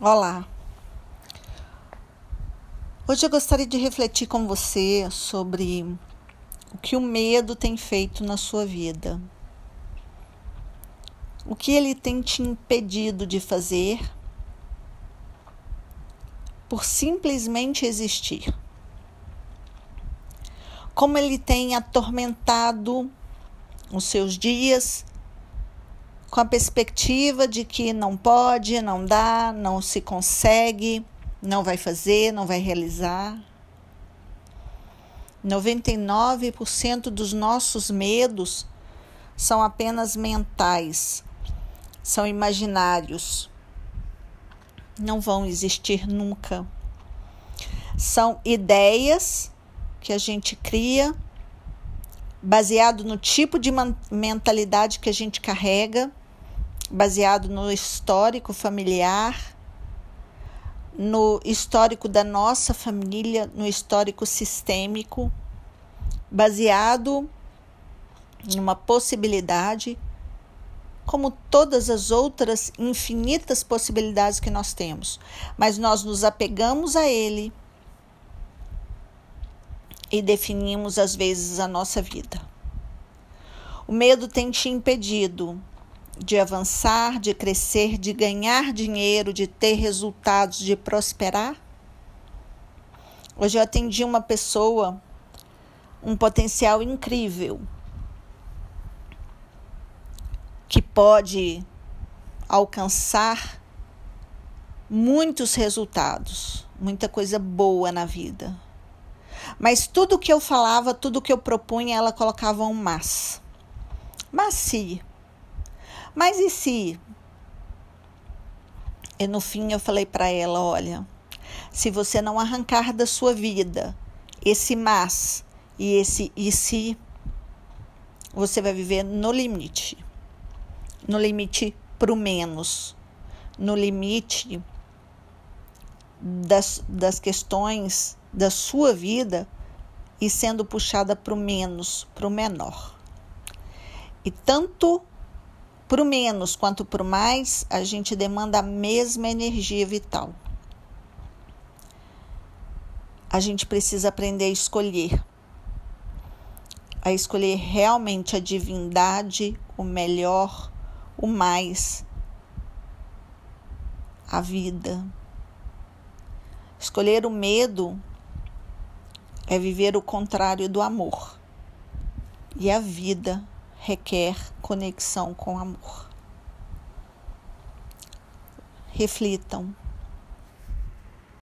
Olá. Hoje eu gostaria de refletir com você sobre o que o medo tem feito na sua vida. O que ele tem te impedido de fazer por simplesmente existir. Como ele tem atormentado os seus dias com a perspectiva de que não pode, não dá, não se consegue, não vai fazer, não vai realizar. 99% dos nossos medos são apenas mentais, são imaginários, não vão existir nunca. São ideias que a gente cria baseado no tipo de mentalidade que a gente carrega baseado no histórico familiar, no histórico da nossa família, no histórico sistêmico, baseado numa possibilidade, como todas as outras infinitas possibilidades que nós temos, mas nós nos apegamos a ele e definimos às vezes a nossa vida. O medo tem te impedido de avançar, de crescer, de ganhar dinheiro, de ter resultados, de prosperar? Hoje eu atendi uma pessoa, um potencial incrível, que pode alcançar muitos resultados, muita coisa boa na vida. Mas tudo que eu falava, tudo que eu propunha, ela colocava um mas. Mas se mas e se? E no fim eu falei para ela: olha, se você não arrancar da sua vida esse mas e esse e se, você vai viver no limite. No limite para o menos. No limite das, das questões da sua vida e sendo puxada para o menos, para o menor. E tanto para o menos quanto para o mais, a gente demanda a mesma energia vital. A gente precisa aprender a escolher. A escolher realmente a divindade, o melhor, o mais, a vida. Escolher o medo é viver o contrário do amor. E a vida requer conexão com amor. Reflitam.